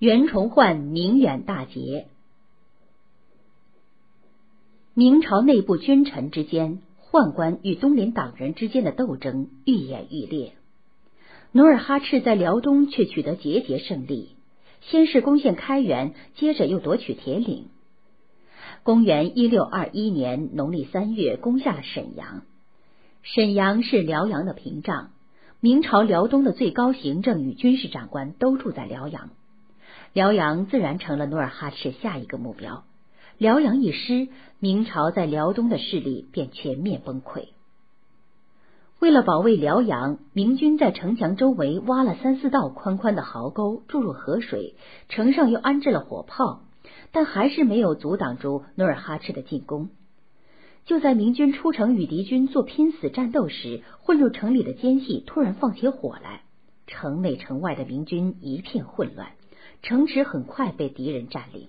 袁崇焕宁远大捷。明朝内部君臣之间，宦官与东林党人之间的斗争愈演愈烈。努尔哈赤在辽东却取得节节胜利，先是攻陷开原，接着又夺取铁岭。公元一六二一年农历三月，攻下了沈阳。沈阳是辽阳的屏障，明朝辽东的最高行政与军事长官都住在辽阳，辽阳自然成了努尔哈赤下一个目标。辽阳一失，明朝在辽东的势力便全面崩溃。为了保卫辽阳，明军在城墙周围挖了三四道宽宽的壕沟，注入河水，城上又安置了火炮，但还是没有阻挡住努尔哈赤的进攻。就在明军出城与敌军做拼死战斗时，混入城里的奸细突然放起火来，城内城外的明军一片混乱，城池很快被敌人占领。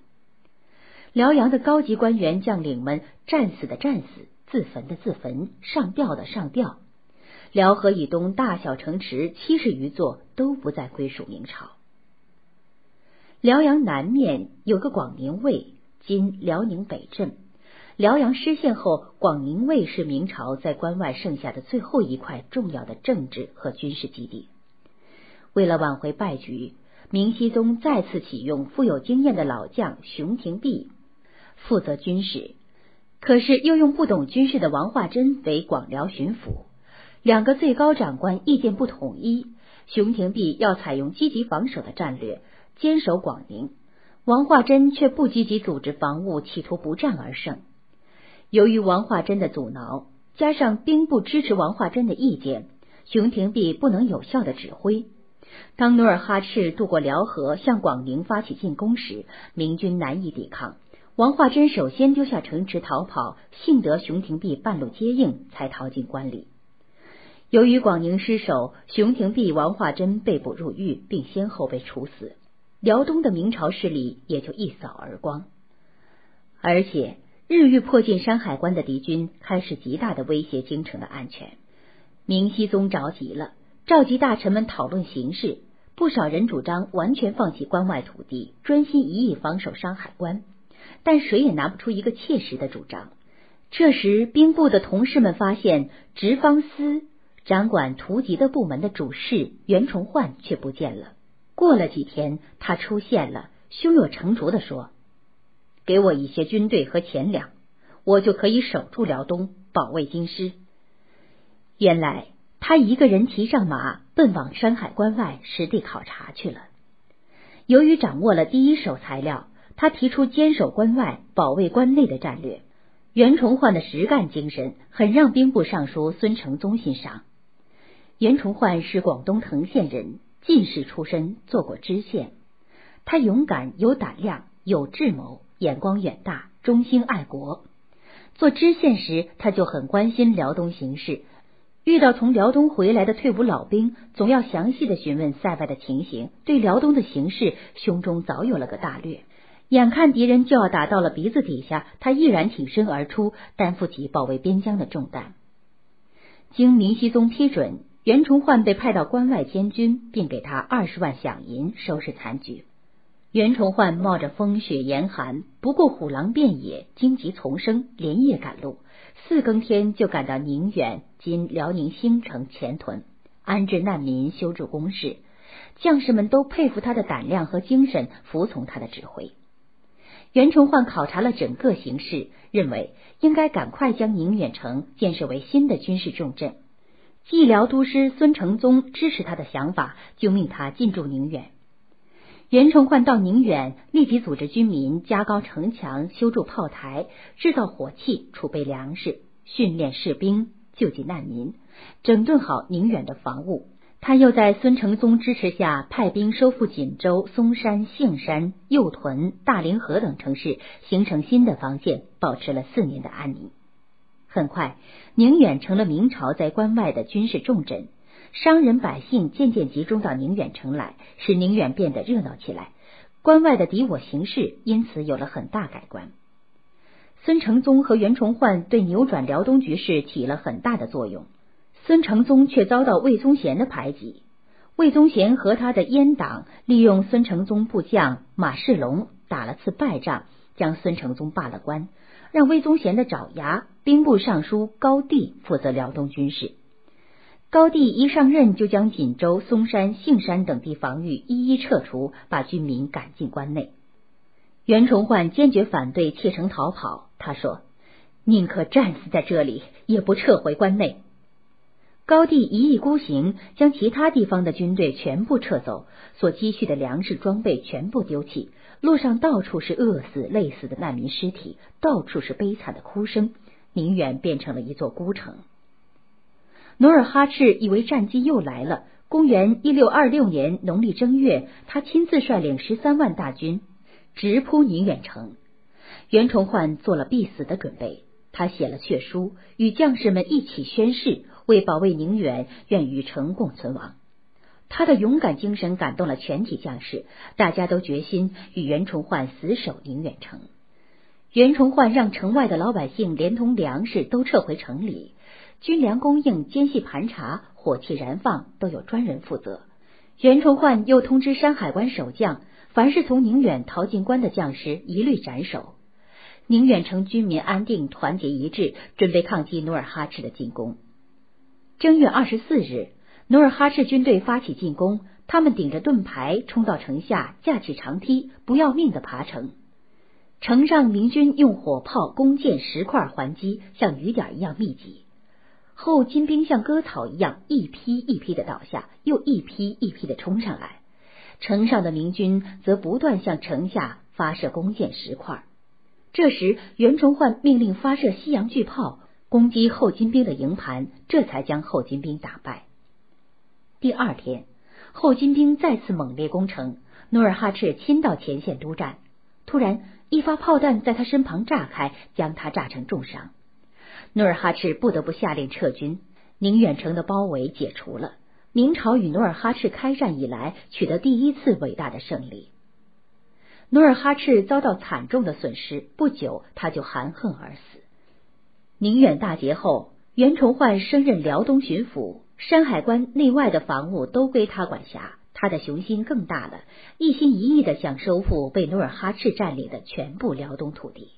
辽阳的高级官员将领们战死的战死，自焚的自焚，上吊的上吊。辽河以东大小城池七十余座都不再归属明朝。辽阳南面有个广宁卫，今辽宁北镇。辽阳失陷后，广宁卫是明朝在关外剩下的最后一块重要的政治和军事基地。为了挽回败局，明熹宗再次启用富有经验的老将熊廷弼负责军事，可是又用不懂军事的王化贞为广辽巡抚。两个最高长官意见不统一，熊廷弼要采用积极防守的战略，坚守广宁；王化贞却不积极组织防务，企图不战而胜。由于王化贞的阻挠，加上兵部支持王化贞的意见，熊廷弼不能有效的指挥。当努尔哈赤渡过辽河向广宁发起进攻时，明军难以抵抗。王化贞首先丢下城池逃跑，幸得熊廷弼半路接应，才逃进关里。由于广宁失守，熊廷弼、王化贞被捕入狱，并先后被处死，辽东的明朝势力也就一扫而光。而且，日欲迫近山海关的敌军开始极大的威胁京城的安全。明熹宗着急了，召集大臣们讨论形势。不少人主张完全放弃关外土地，专心一意防守山海关，但谁也拿不出一个切实的主张。这时，兵部的同事们发现，直方司。掌管图籍的部门的主事袁崇焕却不见了。过了几天，他出现了，胸有成竹的说：“给我一些军队和钱粮，我就可以守住辽东，保卫京师。”原来他一个人骑上马，奔往山海关外实地考察去了。由于掌握了第一手材料，他提出坚守关外、保卫关内的战略。袁崇焕的实干精神很让兵部尚书孙承宗欣赏。袁崇焕是广东藤县人，进士出身，做过知县。他勇敢、有胆量、有智谋，眼光远大，忠心爱国。做知县时，他就很关心辽东形势。遇到从辽东回来的退伍老兵，总要详细的询问塞外的情形。对辽东的形势，胸中早有了个大略。眼看敌人就要打到了鼻子底下，他毅然挺身而出，担负起保卫边疆的重担。经明熹宗批准。袁崇焕被派到关外监军，并给他二十万饷银收拾残局。袁崇焕冒着风雪严寒，不顾虎狼遍野，荆棘丛生，连夜赶路，四更天就赶到宁远（今辽宁兴城）前屯，安置难民，修筑工事。将士们都佩服他的胆量和精神，服从他的指挥。袁崇焕考察了整个形势，认为应该赶快将宁远城建设为新的军事重镇。蓟辽都师孙承宗支持他的想法，就命他进驻宁远。袁崇焕到宁远，立即组织军民加高城墙、修筑炮台、制造火器、储备粮食、训练士兵、救济难民，整顿好宁远的防务。他又在孙承宗支持下，派兵收复锦州、松山、杏山、右屯、大凌河等城市，形成新的防线，保持了四年的安宁。很快，宁远成了明朝在关外的军事重镇，商人百姓渐渐集中到宁远城来，使宁远变得热闹起来。关外的敌我形势因此有了很大改观。孙承宗和袁崇焕对扭转辽东局势起了很大的作用，孙承宗却遭到魏宗贤的排挤。魏宗贤和他的阉党利用孙承宗部将马世龙打了次败仗，将孙承宗罢了官，让魏宗贤的爪牙兵部尚书高帝负责辽东军事。高帝一上任，就将锦州、嵩山、杏山等地防御一一撤除，把军民赶进关内。袁崇焕坚决反对弃城逃跑，他说：“宁可战死在这里，也不撤回关内。”高帝一意孤行，将其他地方的军队全部撤走，所积蓄的粮食装备全部丢弃，路上到处是饿死、累死的难民尸体，到处是悲惨的哭声，宁远变成了一座孤城。努尔哈赤以为战机又来了。公元一六二六年农历正月，他亲自率领十三万大军直扑宁远城。袁崇焕做了必死的准备，他写了血书，与将士们一起宣誓，为保卫宁远，愿与城共存亡。他的勇敢精神感动了全体将士，大家都决心与袁崇焕死守宁远城。袁崇焕让城外的老百姓连同粮食都撤回城里。军粮供应、奸细盘查、火器燃放都有专人负责。袁崇焕又通知山海关守将，凡是从宁远逃进关的将士，一律斩首。宁远城军民安定、团结一致，准备抗击努尔哈赤的进攻。正月二十四日，努尔哈赤军队发起进攻，他们顶着盾牌冲到城下，架起长梯，不要命的爬城。城上明军用火炮、弓箭、石块还击，像雨点一样密集。后金兵像割草一样，一批一批的倒下，又一批一批的冲上来。城上的明军则不断向城下发射弓箭石块。这时，袁崇焕命令发射西洋巨炮攻击后金兵的营盘，这才将后金兵打败。第二天，后金兵再次猛烈攻城，努尔哈赤亲到前线督战。突然，一发炮弹在他身旁炸开，将他炸成重伤。努尔哈赤不得不下令撤军，宁远城的包围解除了。明朝与努尔哈赤开战以来取得第一次伟大的胜利。努尔哈赤遭到惨重的损失，不久他就含恨而死。宁远大捷后，袁崇焕升任辽东巡抚，山海关内外的防务都归他管辖，他的雄心更大了，一心一意的想收复被努尔哈赤占领的全部辽东土地。